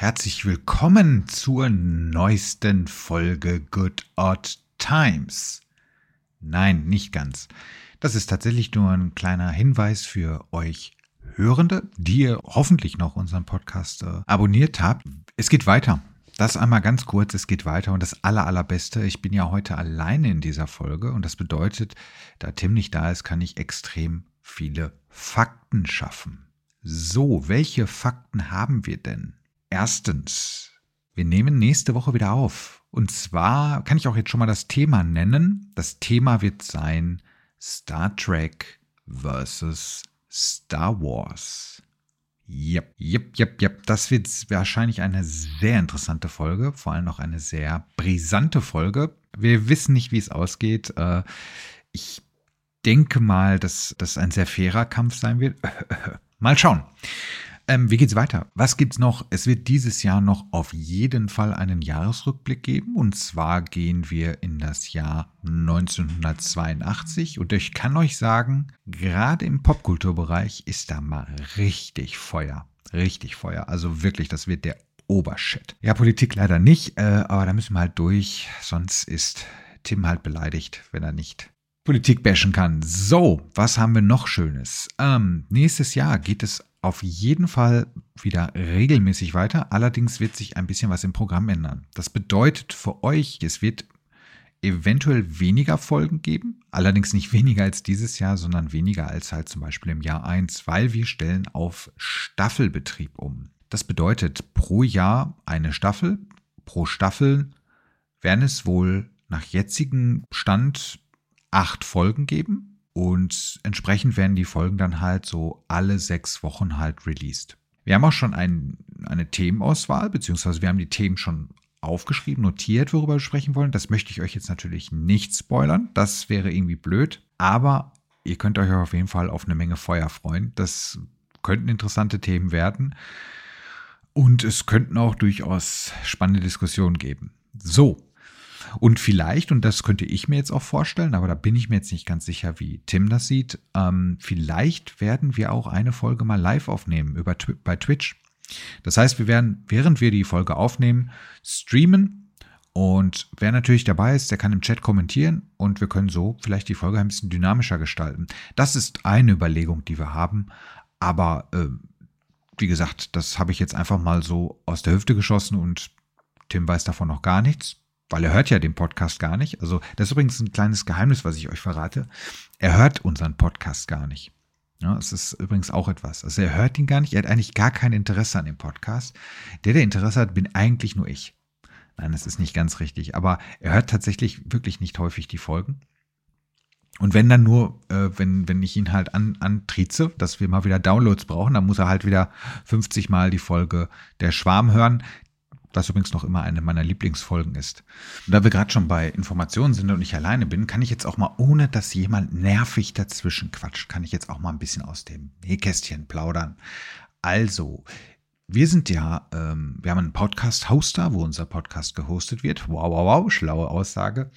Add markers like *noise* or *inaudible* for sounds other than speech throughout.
herzlich willkommen zur neuesten Folge Good Odd Times. Nein, nicht ganz. Das ist tatsächlich nur ein kleiner Hinweis für euch Hörende, die ihr hoffentlich noch unseren Podcast äh, abonniert habt. Es geht weiter. Das einmal ganz kurz, es geht weiter und das aller, allerbeste, ich bin ja heute alleine in dieser Folge und das bedeutet, da Tim nicht da ist, kann ich extrem viele Fakten schaffen. So, welche Fakten haben wir denn? Erstens, wir nehmen nächste Woche wieder auf. Und zwar kann ich auch jetzt schon mal das Thema nennen. Das Thema wird sein Star Trek versus Star Wars. Yep, yep, yep, yep. Das wird wahrscheinlich eine sehr interessante Folge, vor allem auch eine sehr brisante Folge. Wir wissen nicht, wie es ausgeht. Äh, ich denke mal, dass das ein sehr fairer Kampf sein wird. *laughs* Mal schauen. Ähm, wie geht's weiter? Was gibt's noch? Es wird dieses Jahr noch auf jeden Fall einen Jahresrückblick geben. Und zwar gehen wir in das Jahr 1982. Und ich kann euch sagen, gerade im Popkulturbereich ist da mal richtig Feuer. Richtig Feuer. Also wirklich, das wird der Obershit. Ja, Politik leider nicht, äh, aber da müssen wir halt durch. Sonst ist Tim halt beleidigt, wenn er nicht Politik bashen kann. So, was haben wir noch Schönes? Ähm, nächstes Jahr geht es auf jeden Fall wieder regelmäßig weiter. Allerdings wird sich ein bisschen was im Programm ändern. Das bedeutet für euch, es wird eventuell weniger Folgen geben. Allerdings nicht *laughs* weniger als dieses Jahr, sondern weniger als halt zum Beispiel im Jahr 1, weil wir stellen auf Staffelbetrieb um. Das bedeutet pro Jahr eine Staffel. Pro Staffel werden es wohl nach jetzigem Stand acht Folgen geben. Und entsprechend werden die Folgen dann halt so alle sechs Wochen halt released. Wir haben auch schon ein, eine Themenauswahl, beziehungsweise wir haben die Themen schon aufgeschrieben, notiert, worüber wir sprechen wollen. Das möchte ich euch jetzt natürlich nicht spoilern. Das wäre irgendwie blöd. Aber ihr könnt euch auf jeden Fall auf eine Menge Feuer freuen. Das könnten interessante Themen werden. Und es könnten auch durchaus spannende Diskussionen geben. So, und vielleicht, und das könnte ich mir jetzt auch vorstellen, aber da bin ich mir jetzt nicht ganz sicher, wie Tim das sieht, ähm, vielleicht werden wir auch eine Folge mal live aufnehmen über, bei Twitch. Das heißt, wir werden, während wir die Folge aufnehmen, streamen und wer natürlich dabei ist, der kann im Chat kommentieren und wir können so vielleicht die Folge ein bisschen dynamischer gestalten. Das ist eine Überlegung, die wir haben, aber äh, wie gesagt, das habe ich jetzt einfach mal so aus der Hüfte geschossen und Tim weiß davon noch gar nichts weil er hört ja den Podcast gar nicht. Also das ist übrigens ein kleines Geheimnis, was ich euch verrate. Er hört unseren Podcast gar nicht. Ja, es ist übrigens auch etwas. Also er hört ihn gar nicht. Er hat eigentlich gar kein Interesse an dem Podcast. Der, der Interesse hat, bin eigentlich nur ich. Nein, das ist nicht ganz richtig. Aber er hört tatsächlich wirklich nicht häufig die Folgen. Und wenn dann nur, äh, wenn, wenn ich ihn halt an, antrieze, dass wir mal wieder Downloads brauchen, dann muss er halt wieder 50 Mal die Folge Der Schwarm hören was übrigens noch immer eine meiner Lieblingsfolgen ist. Und da wir gerade schon bei Informationen sind und ich alleine bin, kann ich jetzt auch mal, ohne dass jemand nervig dazwischen quatscht, kann ich jetzt auch mal ein bisschen aus dem Nähkästchen plaudern. Also, wir sind ja, ähm, wir haben einen Podcast-Hoster, wo unser Podcast gehostet wird. Wow, wow, wow, schlaue Aussage.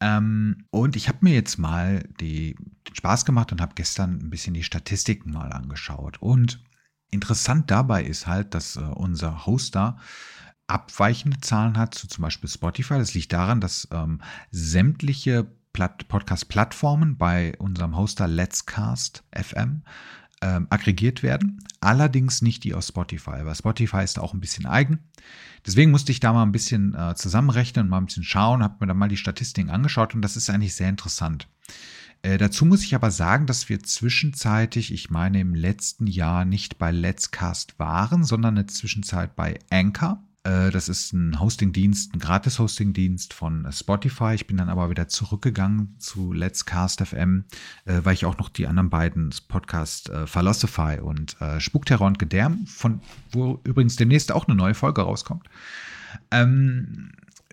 Ähm, und ich habe mir jetzt mal die, den Spaß gemacht und habe gestern ein bisschen die Statistiken mal angeschaut. Und interessant dabei ist halt, dass äh, unser Hoster abweichende Zahlen hat, zu zum Beispiel Spotify. Das liegt daran, dass ähm, sämtliche Podcast-Plattformen bei unserem Hoster Let's Cast FM ähm, aggregiert werden, allerdings nicht die aus Spotify, weil Spotify ist auch ein bisschen eigen. Deswegen musste ich da mal ein bisschen äh, zusammenrechnen und mal ein bisschen schauen, habe mir dann mal die Statistiken angeschaut und das ist eigentlich sehr interessant. Äh, dazu muss ich aber sagen, dass wir zwischenzeitig, ich meine im letzten Jahr nicht bei Let's Cast waren, sondern eine Zwischenzeit bei Anchor. Äh, das ist ein Hosting-Dienst, ein Gratis-Hosting-Dienst von Spotify. Ich bin dann aber wieder zurückgegangen zu Let's Cast FM, äh, weil ich auch noch die anderen beiden Podcasts äh, Philosophy und Spukterror und Gedärm, von wo übrigens demnächst auch eine neue Folge rauskommt, ähm,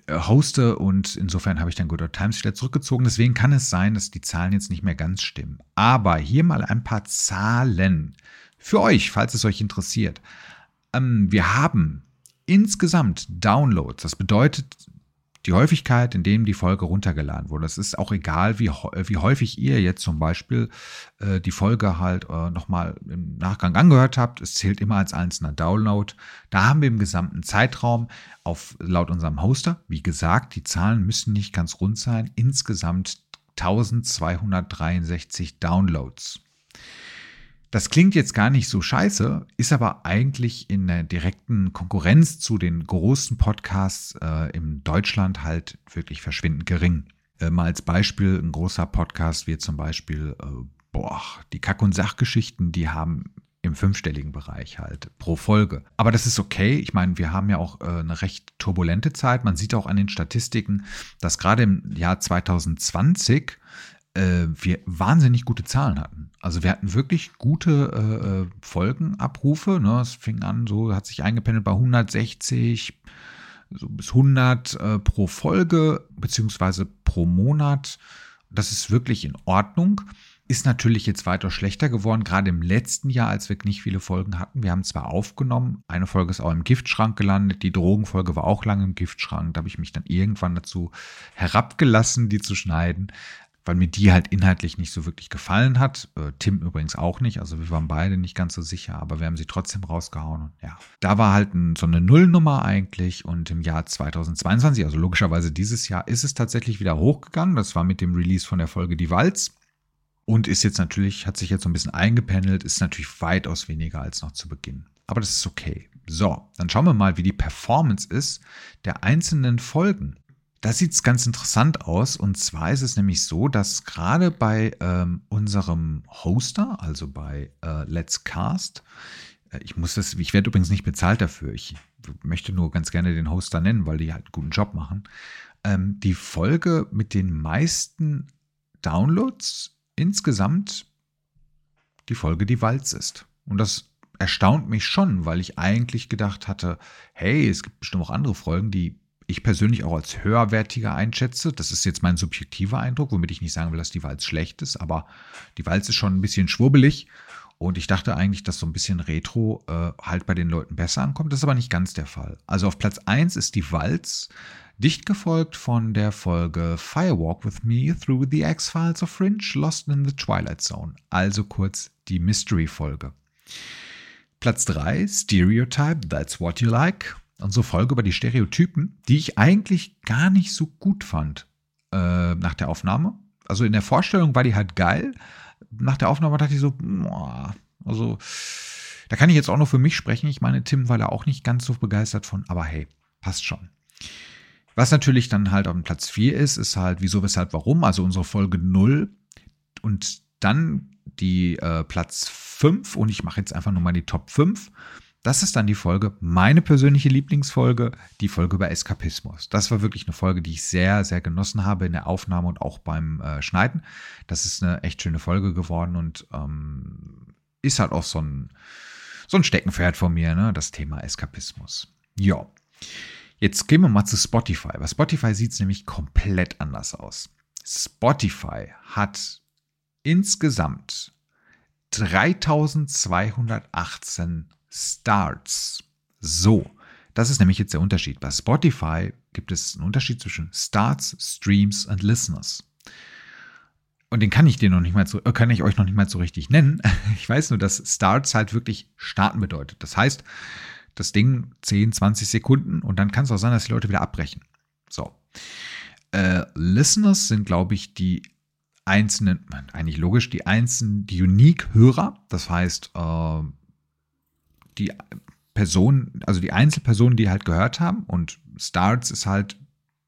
hoste und insofern habe ich dann Good Old Times wieder zurückgezogen. Deswegen kann es sein, dass die Zahlen jetzt nicht mehr ganz stimmen. Aber hier mal ein paar Zahlen für euch, falls es euch interessiert. Ähm, wir haben insgesamt Downloads, das bedeutet die Häufigkeit, in dem die Folge runtergeladen wurde. Es ist auch egal, wie, wie häufig ihr jetzt zum Beispiel äh, die Folge halt äh, nochmal im Nachgang angehört habt. Es zählt immer als einzelner Download. Da haben wir im gesamten Zeitraum auf laut unserem Hoster, wie gesagt, die Zahlen müssen nicht ganz rund sein, insgesamt 1263 Downloads. Das klingt jetzt gar nicht so scheiße, ist aber eigentlich in der direkten Konkurrenz zu den großen Podcasts äh, in Deutschland halt wirklich verschwindend gering. Äh, mal als Beispiel, ein großer Podcast wie zum Beispiel, äh, boah, die Kack- und Sachgeschichten, die haben im fünfstelligen Bereich halt pro Folge. Aber das ist okay. Ich meine, wir haben ja auch äh, eine recht turbulente Zeit. Man sieht auch an den Statistiken, dass gerade im Jahr 2020 äh, wir wahnsinnig gute Zahlen hatten. Also wir hatten wirklich gute äh, äh, Folgenabrufe. Ne? Es fing an, so hat sich eingependelt bei 160 so bis 100 äh, pro Folge beziehungsweise pro Monat. Das ist wirklich in Ordnung. Ist natürlich jetzt weiter schlechter geworden, gerade im letzten Jahr, als wir nicht viele Folgen hatten. Wir haben zwar aufgenommen, eine Folge ist auch im Giftschrank gelandet, die Drogenfolge war auch lange im Giftschrank. Da habe ich mich dann irgendwann dazu herabgelassen, die zu schneiden weil mir die halt inhaltlich nicht so wirklich gefallen hat. Äh, Tim übrigens auch nicht. Also wir waren beide nicht ganz so sicher, aber wir haben sie trotzdem rausgehauen. Und ja, da war halt ein, so eine Nullnummer eigentlich. Und im Jahr 2022, also logischerweise dieses Jahr, ist es tatsächlich wieder hochgegangen. Das war mit dem Release von der Folge Die Walz. Und ist jetzt natürlich, hat sich jetzt so ein bisschen eingependelt, ist natürlich weitaus weniger als noch zu Beginn. Aber das ist okay. So, dann schauen wir mal, wie die Performance ist der einzelnen Folgen. Da sieht es ganz interessant aus. Und zwar ist es nämlich so, dass gerade bei ähm, unserem Hoster, also bei äh, Let's Cast, äh, ich muss das, ich werde übrigens nicht bezahlt dafür. Ich möchte nur ganz gerne den Hoster nennen, weil die halt einen guten Job machen. Ähm, die Folge mit den meisten Downloads insgesamt die Folge Die Walz ist. Und das erstaunt mich schon, weil ich eigentlich gedacht hatte, hey, es gibt bestimmt auch andere Folgen, die ich persönlich auch als höherwertiger einschätze. Das ist jetzt mein subjektiver Eindruck, womit ich nicht sagen will, dass die Walz schlecht ist, aber die Walz ist schon ein bisschen schwurbelig und ich dachte eigentlich, dass so ein bisschen Retro äh, halt bei den Leuten besser ankommt. Das ist aber nicht ganz der Fall. Also auf Platz 1 ist die Walz, dicht gefolgt von der Folge Firewalk with Me Through the X-Files of Fringe Lost in the Twilight Zone. Also kurz die Mystery-Folge. Platz 3, Stereotype, That's What You Like unsere Folge über die Stereotypen, die ich eigentlich gar nicht so gut fand äh, nach der Aufnahme. Also in der Vorstellung war die halt geil. Nach der Aufnahme dachte ich so, boah, also da kann ich jetzt auch nur für mich sprechen. Ich meine, Tim war da auch nicht ganz so begeistert von, aber hey, passt schon. Was natürlich dann halt auf Platz 4 ist, ist halt wieso, weshalb, warum, also unsere Folge 0 und dann die äh, Platz 5 und ich mache jetzt einfach nur mal die Top 5 das ist dann die Folge, meine persönliche Lieblingsfolge, die Folge über Eskapismus. Das war wirklich eine Folge, die ich sehr, sehr genossen habe in der Aufnahme und auch beim äh, Schneiden. Das ist eine echt schöne Folge geworden und ähm, ist halt auch so ein, so ein Steckenpferd von mir, ne? das Thema Eskapismus. Ja. Jetzt gehen wir mal zu Spotify. Bei Spotify sieht es nämlich komplett anders aus. Spotify hat insgesamt 3218 Starts. So, das ist nämlich jetzt der Unterschied. Bei Spotify gibt es einen Unterschied zwischen Starts, Streams und Listeners. Und den kann ich dir noch nicht mal so, äh, kann ich euch noch nicht mal so richtig nennen. *laughs* Ich weiß nur, dass Starts halt wirklich starten bedeutet. Das heißt, das Ding 10, 20 Sekunden und dann kann es auch sein, dass die Leute wieder abbrechen. So. Äh, Listeners sind, glaube ich, die einzelnen, eigentlich logisch, die einzelnen, die Unique-Hörer. Das heißt, äh, die Personen, also die Einzelpersonen, die halt gehört haben und Starts ist halt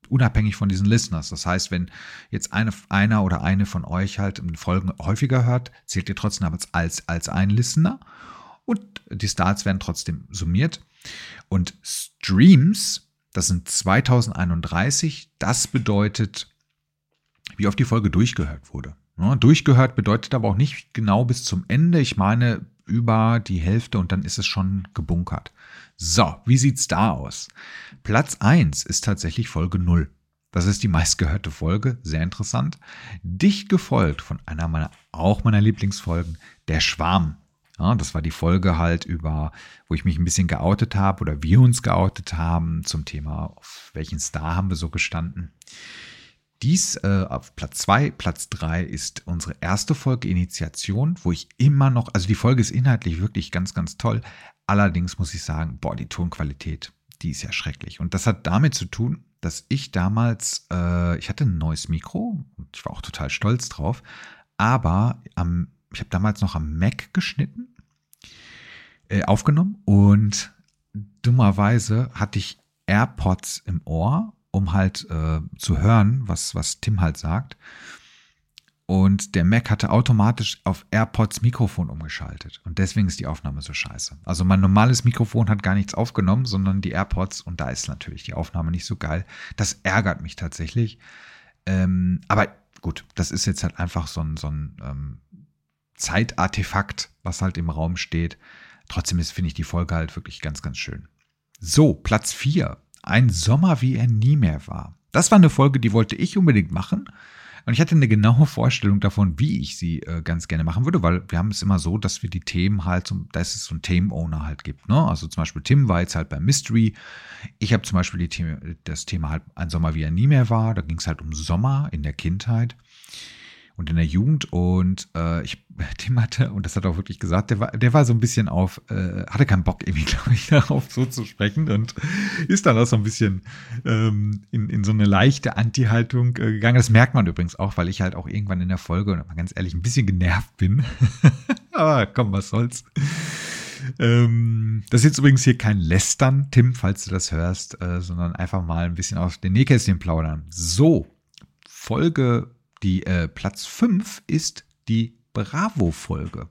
unabhängig von diesen Listeners. Das heißt, wenn jetzt eine, einer oder eine von euch halt Folgen häufiger hört, zählt ihr trotzdem als, als, als ein Listener und die Starts werden trotzdem summiert. Und Streams, das sind 2031, das bedeutet, wie oft die Folge durchgehört wurde. Ja, durchgehört bedeutet aber auch nicht genau bis zum Ende. Ich meine, über die Hälfte und dann ist es schon gebunkert. So, wie sieht's da aus? Platz 1 ist tatsächlich Folge 0. Das ist die meistgehörte Folge, sehr interessant. Dicht gefolgt von einer meiner, auch meiner Lieblingsfolgen, Der Schwarm. Ja, das war die Folge halt über, wo ich mich ein bisschen geoutet habe oder wir uns geoutet haben zum Thema, auf welchen Star haben wir so gestanden. Dies äh, auf Platz 2, Platz 3 ist unsere erste Folge Initiation, wo ich immer noch, also die Folge ist inhaltlich wirklich ganz, ganz toll. Allerdings muss ich sagen, boah, die Tonqualität, die ist ja schrecklich. Und das hat damit zu tun, dass ich damals, äh, ich hatte ein neues Mikro und ich war auch total stolz drauf, aber am, ich habe damals noch am Mac geschnitten, äh, aufgenommen und dummerweise hatte ich AirPods im Ohr um halt äh, zu hören, was, was Tim halt sagt. Und der Mac hatte automatisch auf AirPods Mikrofon umgeschaltet. Und deswegen ist die Aufnahme so scheiße. Also mein normales Mikrofon hat gar nichts aufgenommen, sondern die AirPods. Und da ist natürlich die Aufnahme nicht so geil. Das ärgert mich tatsächlich. Ähm, aber gut, das ist jetzt halt einfach so ein, so ein ähm, Zeitartefakt, was halt im Raum steht. Trotzdem finde ich die Folge halt wirklich ganz, ganz schön. So, Platz 4. Ein Sommer, wie er nie mehr war. Das war eine Folge, die wollte ich unbedingt machen. Und ich hatte eine genaue Vorstellung davon, wie ich sie äh, ganz gerne machen würde, weil wir haben es immer so, dass wir die Themen halt, so, dass es so einen Themenowner halt gibt. Ne? Also zum Beispiel Tim war jetzt halt beim Mystery. Ich habe zum Beispiel Thema, das Thema halt Ein Sommer, wie er nie mehr war. Da ging es halt um Sommer in der Kindheit und in der Jugend. Und äh, ich, *laughs* Tim hatte, und das hat er auch wirklich gesagt, der war, der war so ein bisschen auf, äh, hatte keinen Bock *laughs* irgendwie, glaube ich, darauf so zu sprechen und ist dann auch so ein bisschen ähm, in, in so eine leichte Anti-Haltung äh, gegangen. Das merkt man übrigens auch, weil ich halt auch irgendwann in der Folge, und mal ganz ehrlich, ein bisschen genervt bin. Aber *laughs* komm, was soll's. Ähm, das ist jetzt übrigens hier kein Lästern, Tim, falls du das hörst, äh, sondern einfach mal ein bisschen aus den Nähkästchen plaudern. So, Folge die äh, Platz 5 ist die Bravo-Folge.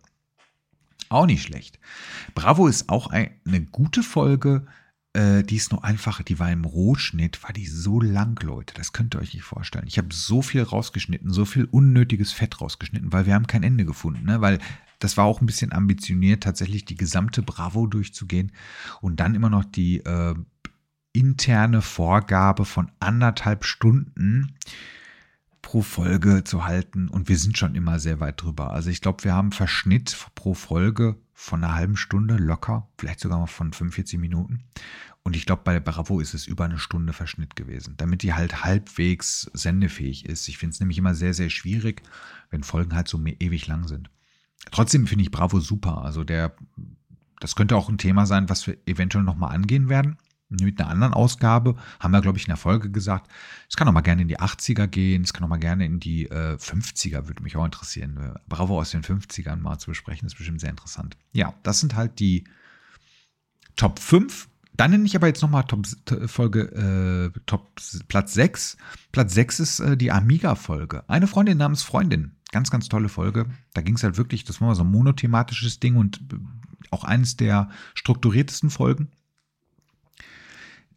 Auch nicht schlecht. Bravo ist auch ein, eine gute Folge. Äh, die ist nur einfach, die war im Rohschnitt, war die so lang, Leute. Das könnt ihr euch nicht vorstellen. Ich habe so viel rausgeschnitten, so viel unnötiges Fett rausgeschnitten, weil wir haben kein Ende gefunden. Ne? Weil das war auch ein bisschen ambitioniert, tatsächlich die gesamte Bravo durchzugehen und dann immer noch die äh, interne Vorgabe von anderthalb Stunden pro Folge zu halten und wir sind schon immer sehr weit drüber. Also ich glaube, wir haben Verschnitt pro Folge von einer halben Stunde locker, vielleicht sogar mal von 45 Minuten. Und ich glaube, bei der Bravo ist es über eine Stunde Verschnitt gewesen, damit die halt halbwegs sendefähig ist. Ich finde es nämlich immer sehr, sehr schwierig, wenn Folgen halt so ewig lang sind. Trotzdem finde ich Bravo super. Also der, das könnte auch ein Thema sein, was wir eventuell nochmal angehen werden mit einer anderen Ausgabe, haben wir, glaube ich, in der Folge gesagt, es kann auch mal gerne in die 80er gehen, es kann auch mal gerne in die äh, 50er, würde mich auch interessieren. Äh, Bravo aus den 50ern mal zu besprechen, ist bestimmt sehr interessant. Ja, das sind halt die Top 5. Dann nenne ich aber jetzt nochmal Top, Folge, äh, Top Platz 6. Platz 6 ist äh, die Amiga-Folge. Eine Freundin namens Freundin. Ganz, ganz tolle Folge. Da ging es halt wirklich, das war mal so ein monothematisches Ding und äh, auch eines der strukturiertesten Folgen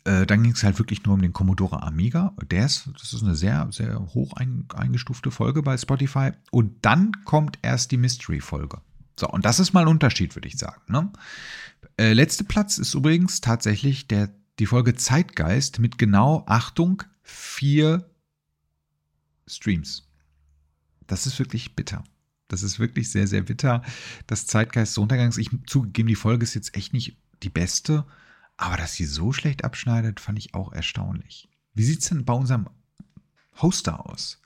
äh, dann ging es halt wirklich nur um den Commodore Amiga. Der ist, das ist eine sehr, sehr hoch ein, eingestufte Folge bei Spotify. Und dann kommt erst die Mystery-Folge. So, und das ist mal ein Unterschied, würde ich sagen. Ne? Äh, letzter Platz ist übrigens tatsächlich der, die Folge Zeitgeist mit genau, Achtung, vier Streams. Das ist wirklich bitter. Das ist wirklich sehr, sehr bitter. Das Zeitgeist des Untergangs. Ich zugegeben, die Folge ist jetzt echt nicht die beste. Aber dass sie so schlecht abschneidet, fand ich auch erstaunlich. Wie sieht es denn bei unserem Hoster aus?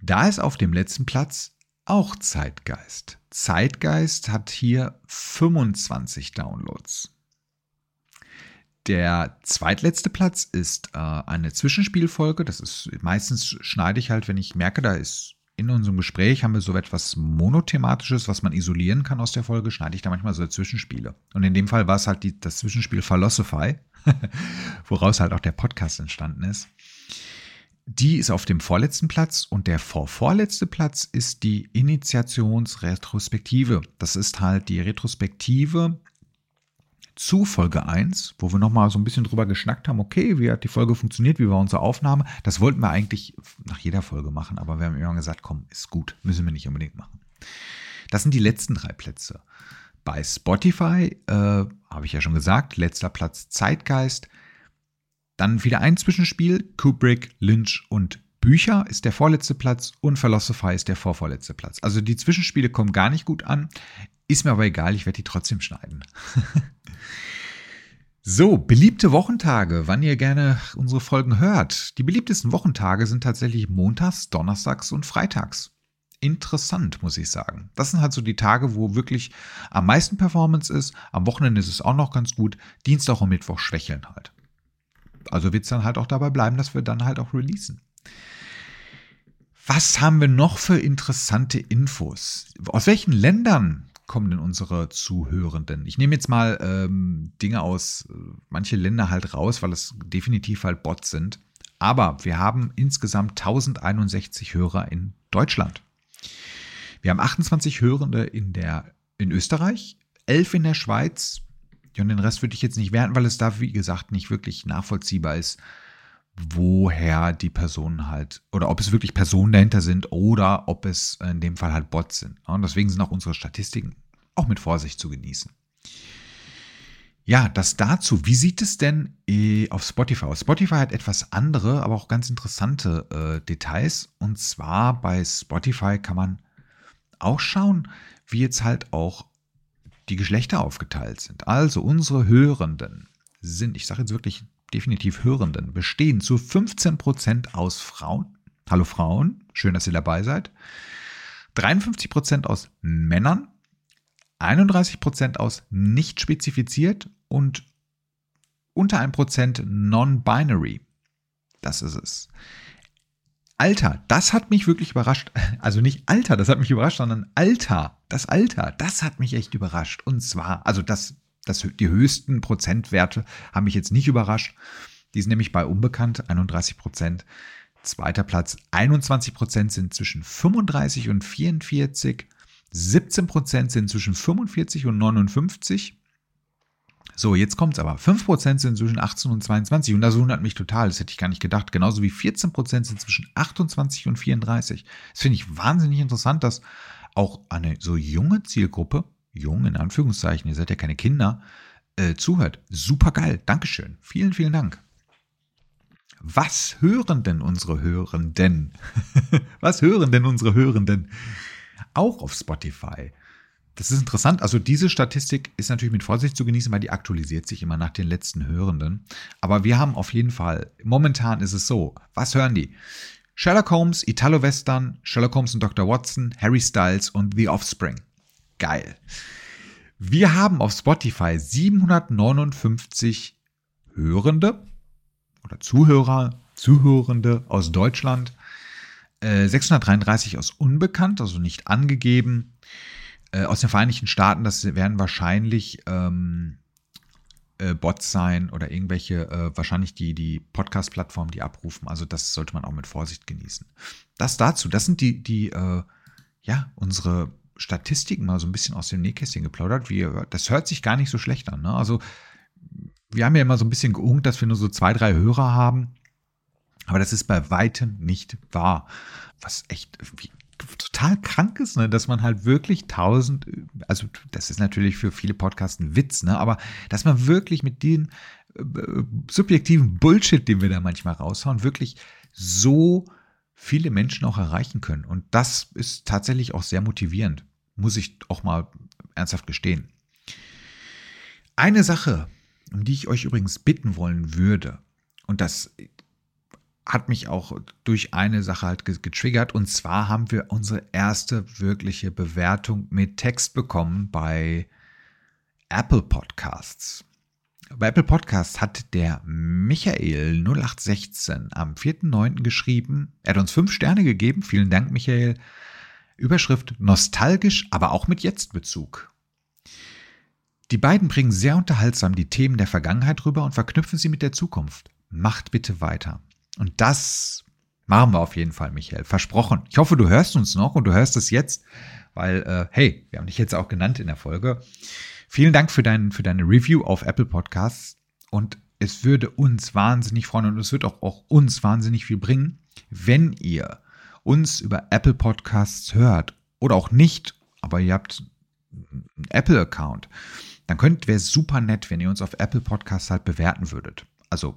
Da ist auf dem letzten Platz auch Zeitgeist. Zeitgeist hat hier 25 Downloads. Der zweitletzte Platz ist äh, eine Zwischenspielfolge. Das ist meistens schneide ich halt, wenn ich merke, da ist in unserem Gespräch haben wir so etwas monothematisches, was man isolieren kann aus der Folge, schneide ich da manchmal so Zwischenspiele. Und in dem Fall war es halt die, das Zwischenspiel Philosophy, *laughs* woraus halt auch der Podcast entstanden ist. Die ist auf dem vorletzten Platz und der vorvorletzte Platz ist die Initiationsretrospektive. Das ist halt die Retrospektive zu Folge 1, wo wir nochmal so ein bisschen drüber geschnackt haben, okay, wie hat die Folge funktioniert, wie war unsere Aufnahme. Das wollten wir eigentlich nach jeder Folge machen, aber wir haben immer gesagt, komm, ist gut, müssen wir nicht unbedingt machen. Das sind die letzten drei Plätze. Bei Spotify, äh, habe ich ja schon gesagt, letzter Platz Zeitgeist. Dann wieder ein Zwischenspiel, Kubrick, Lynch und Bücher ist der vorletzte Platz und Philosophy ist der vorvorletzte Platz. Also die Zwischenspiele kommen gar nicht gut an. Ist mir aber egal, ich werde die trotzdem schneiden. *laughs* so, beliebte Wochentage, wann ihr gerne unsere Folgen hört. Die beliebtesten Wochentage sind tatsächlich montags, donnerstags und freitags. Interessant, muss ich sagen. Das sind halt so die Tage, wo wirklich am meisten Performance ist. Am Wochenende ist es auch noch ganz gut. Dienstag und Mittwoch schwächeln halt. Also wird es dann halt auch dabei bleiben, dass wir dann halt auch releasen. Was haben wir noch für interessante Infos? Aus welchen Ländern kommen denn unsere Zuhörenden? Ich nehme jetzt mal ähm, Dinge aus äh, manche Länder halt raus, weil es definitiv halt Bots sind. Aber wir haben insgesamt 1061 Hörer in Deutschland. Wir haben 28 Hörende in, der, in Österreich, 11 in der Schweiz. Und den Rest würde ich jetzt nicht werten, weil es da, wie gesagt, nicht wirklich nachvollziehbar ist, woher die Personen halt, oder ob es wirklich Personen dahinter sind oder ob es in dem Fall halt Bots sind. Und deswegen sind auch unsere Statistiken auch mit Vorsicht zu genießen. Ja, das dazu. Wie sieht es denn äh, auf Spotify aus? Spotify hat etwas andere, aber auch ganz interessante äh, Details. Und zwar bei Spotify kann man auch schauen, wie jetzt halt auch die Geschlechter aufgeteilt sind. Also unsere Hörenden sind, ich sage jetzt wirklich definitiv Hörenden, bestehen zu 15% aus Frauen. Hallo Frauen, schön, dass ihr dabei seid. 53% aus Männern, 31% aus nicht spezifiziert und unter 1% non-binary. Das ist es. Alter, das hat mich wirklich überrascht. Also nicht Alter, das hat mich überrascht, sondern Alter, das Alter, das hat mich echt überrascht. Und zwar, also das das, die höchsten Prozentwerte haben mich jetzt nicht überrascht. Die sind nämlich bei unbekannt 31 Prozent. Zweiter Platz 21 Prozent sind zwischen 35 und 44. 17 Prozent sind zwischen 45 und 59. So, jetzt kommt es aber. 5% sind zwischen 18 und 22 und das wundert mich total, das hätte ich gar nicht gedacht. Genauso wie 14% sind zwischen 28 und 34. Das finde ich wahnsinnig interessant, dass auch eine so junge Zielgruppe jung, in Anführungszeichen, ihr seid ja keine Kinder, äh, zuhört. Super geil. Dankeschön. Vielen, vielen Dank. Was hören denn unsere Hörenden? *laughs* Was hören denn unsere Hörenden? Auch auf Spotify. Das ist interessant. Also diese Statistik ist natürlich mit Vorsicht zu genießen, weil die aktualisiert sich immer nach den letzten Hörenden. Aber wir haben auf jeden Fall, momentan ist es so, was hören die? Sherlock Holmes, Italo-Western, Sherlock Holmes und Dr. Watson, Harry Styles und The Offspring. Geil. Wir haben auf Spotify 759 Hörende oder Zuhörer, Zuhörende aus Deutschland, 633 äh, aus unbekannt, also nicht angegeben. Äh, aus den Vereinigten Staaten, das werden wahrscheinlich ähm, äh, Bots sein oder irgendwelche, äh, wahrscheinlich die, die Podcast-Plattformen, die abrufen. Also das sollte man auch mit Vorsicht genießen. Das dazu, das sind die, die, äh, ja, unsere Statistiken mal so ein bisschen aus dem Nähkästchen geplaudert. Wie, das hört sich gar nicht so schlecht an. Ne? Also wir haben ja immer so ein bisschen geungt, dass wir nur so zwei, drei Hörer haben. Aber das ist bei weitem nicht wahr. Was echt total krank ist, ne? dass man halt wirklich tausend, also das ist natürlich für viele Podcasts ein Witz, ne? aber dass man wirklich mit dem äh, subjektiven Bullshit, den wir da manchmal raushauen, wirklich so viele Menschen auch erreichen können. Und das ist tatsächlich auch sehr motivierend, muss ich auch mal ernsthaft gestehen. Eine Sache, um die ich euch übrigens bitten wollen würde, und das hat mich auch durch eine Sache halt getriggert, und zwar haben wir unsere erste wirkliche Bewertung mit Text bekommen bei Apple Podcasts. Bei Apple Podcast hat der Michael 0816 am 4.9. geschrieben. Er hat uns fünf Sterne gegeben. Vielen Dank, Michael. Überschrift nostalgisch, aber auch mit Jetzt-Bezug. Die beiden bringen sehr unterhaltsam die Themen der Vergangenheit rüber und verknüpfen sie mit der Zukunft. Macht bitte weiter. Und das machen wir auf jeden Fall, Michael. Versprochen. Ich hoffe, du hörst uns noch und du hörst es jetzt, weil, äh, hey, wir haben dich jetzt auch genannt in der Folge. Vielen Dank für, dein, für deine Review auf Apple Podcasts und es würde uns wahnsinnig freuen und es wird auch, auch uns wahnsinnig viel bringen, wenn ihr uns über Apple Podcasts hört oder auch nicht, aber ihr habt einen Apple-Account, dann könnt wäre super nett, wenn ihr uns auf Apple Podcasts halt bewerten würdet. Also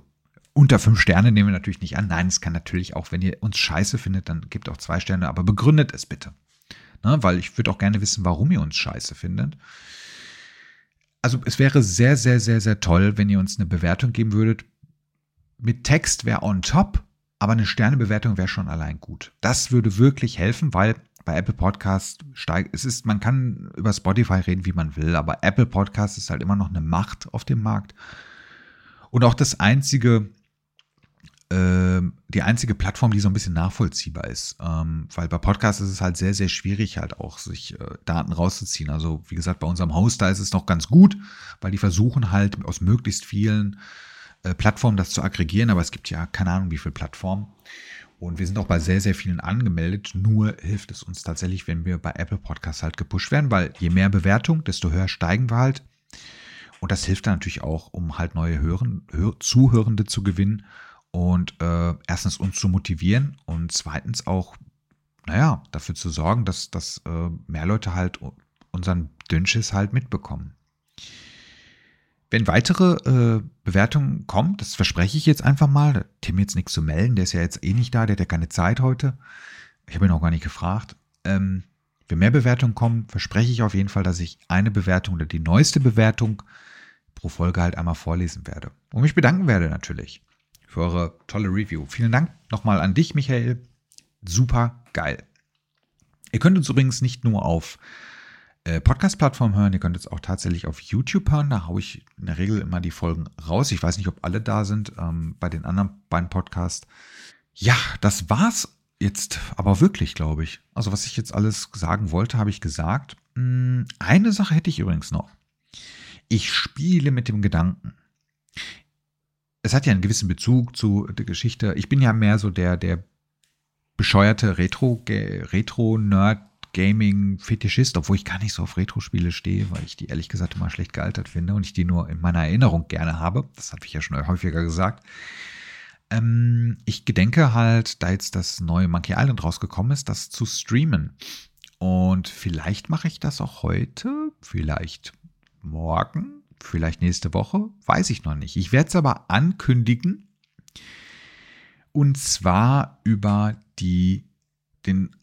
unter fünf Sterne nehmen wir natürlich nicht an. Nein, es kann natürlich auch, wenn ihr uns scheiße findet, dann gebt auch zwei Sterne, aber begründet es bitte. ne? weil ich würde auch gerne wissen, warum ihr uns scheiße findet. Also es wäre sehr, sehr, sehr, sehr toll, wenn ihr uns eine Bewertung geben würdet. Mit Text wäre on top, aber eine Sternebewertung wäre schon allein gut. Das würde wirklich helfen, weil bei Apple Podcast steigt, es ist, man kann über Spotify reden, wie man will, aber Apple Podcast ist halt immer noch eine Macht auf dem Markt. Und auch das einzige, äh, die einzige Plattform, die so ein bisschen nachvollziehbar ist. Ähm, weil bei Podcasts ist es halt sehr, sehr schwierig, halt auch sich äh, Daten rauszuziehen. Also, wie gesagt, bei unserem Hoster ist es noch ganz gut, weil die versuchen halt aus möglichst vielen äh, Plattformen das zu aggregieren, aber es gibt ja keine Ahnung, wie viele Plattformen. Und wir sind auch bei sehr, sehr vielen angemeldet. Nur hilft es uns tatsächlich, wenn wir bei Apple Podcasts halt gepusht werden, weil je mehr Bewertung, desto höher steigen wir halt. Und das hilft dann natürlich auch, um halt neue Hören, Hör Zuhörende zu gewinnen und äh, erstens uns zu motivieren und zweitens auch, naja, dafür zu sorgen, dass, dass äh, mehr Leute halt unseren Dünnschiss halt mitbekommen. Wenn weitere äh, Bewertungen kommen, das verspreche ich jetzt einfach mal, Tim jetzt nichts zu melden, der ist ja jetzt eh nicht da, der hat ja keine Zeit heute. Ich habe ihn auch gar nicht gefragt. Ähm, wenn mehr Bewertungen kommen, verspreche ich auf jeden Fall, dass ich eine Bewertung oder die neueste Bewertung pro Folge halt einmal vorlesen werde. Und mich bedanken werde natürlich für eure tolle Review. Vielen Dank nochmal an dich, Michael. Super geil. Ihr könnt uns übrigens nicht nur auf Podcast-Plattform hören. Ihr könnt es auch tatsächlich auf YouTube hören. Da haue ich in der Regel immer die Folgen raus. Ich weiß nicht, ob alle da sind ähm, bei den anderen beiden Podcasts. Ja, das war's jetzt aber wirklich, glaube ich. Also, was ich jetzt alles sagen wollte, habe ich gesagt. Hm, eine Sache hätte ich übrigens noch. Ich spiele mit dem Gedanken. Es hat ja einen gewissen Bezug zu der Geschichte. Ich bin ja mehr so der, der bescheuerte Retro-Nerd, Retro Gaming-Fetischist, obwohl ich gar nicht so auf Retro-Spiele stehe, weil ich die ehrlich gesagt immer schlecht gealtert finde und ich die nur in meiner Erinnerung gerne habe. Das habe ich ja schon häufiger gesagt. Ähm, ich gedenke halt, da jetzt das neue Monkey Island rausgekommen ist, das zu streamen. Und vielleicht mache ich das auch heute, vielleicht morgen, vielleicht nächste Woche, weiß ich noch nicht. Ich werde es aber ankündigen. Und zwar über die, den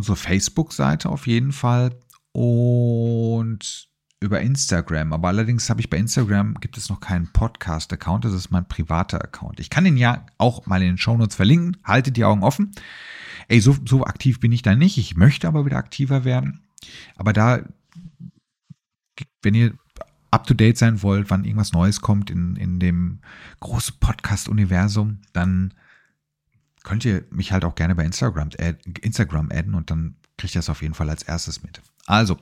unsere Facebook-Seite auf jeden Fall und über Instagram. Aber allerdings habe ich bei Instagram gibt es noch keinen Podcast-Account. Das ist mein privater Account. Ich kann den ja auch mal in den Shownotes verlinken. Haltet die Augen offen. Ey, so, so aktiv bin ich da nicht. Ich möchte aber wieder aktiver werden. Aber da, wenn ihr up to date sein wollt, wann irgendwas Neues kommt in, in dem großen Podcast-Universum, dann könnt ihr mich halt auch gerne bei Instagram, add, Instagram adden und dann kriegt ihr das auf jeden Fall als erstes mit. Also,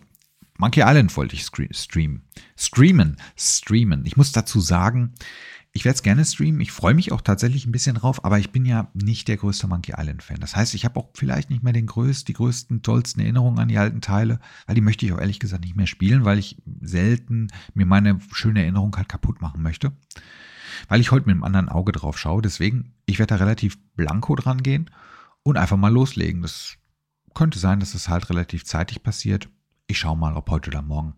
Monkey Island wollte ich streamen. Streamen, streamen. Ich muss dazu sagen, ich werde es gerne streamen. Ich freue mich auch tatsächlich ein bisschen drauf, aber ich bin ja nicht der größte Monkey Island-Fan. Das heißt, ich habe auch vielleicht nicht mehr den größten, die größten, tollsten Erinnerungen an die alten Teile, weil die möchte ich auch ehrlich gesagt nicht mehr spielen, weil ich selten mir meine schöne Erinnerung halt kaputt machen möchte weil ich heute mit einem anderen Auge drauf schaue. Deswegen, ich werde da relativ blanko dran gehen und einfach mal loslegen. Das könnte sein, dass es halt relativ zeitig passiert. Ich schaue mal, ob heute oder morgen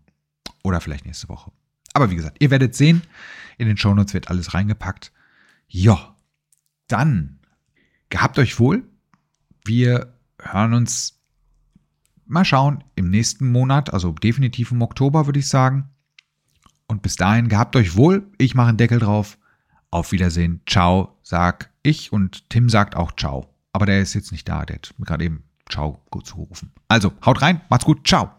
oder vielleicht nächste Woche. Aber wie gesagt, ihr werdet sehen, in den Shownotes wird alles reingepackt. Ja, dann gehabt euch wohl. Wir hören uns mal schauen im nächsten Monat, also definitiv im Oktober würde ich sagen. Und bis dahin gehabt euch wohl. Ich mache einen Deckel drauf. Auf Wiedersehen, ciao, sag ich und Tim sagt auch ciao. Aber der ist jetzt nicht da, der hat mir gerade eben ciao zugerufen. Also, haut rein, macht's gut, ciao.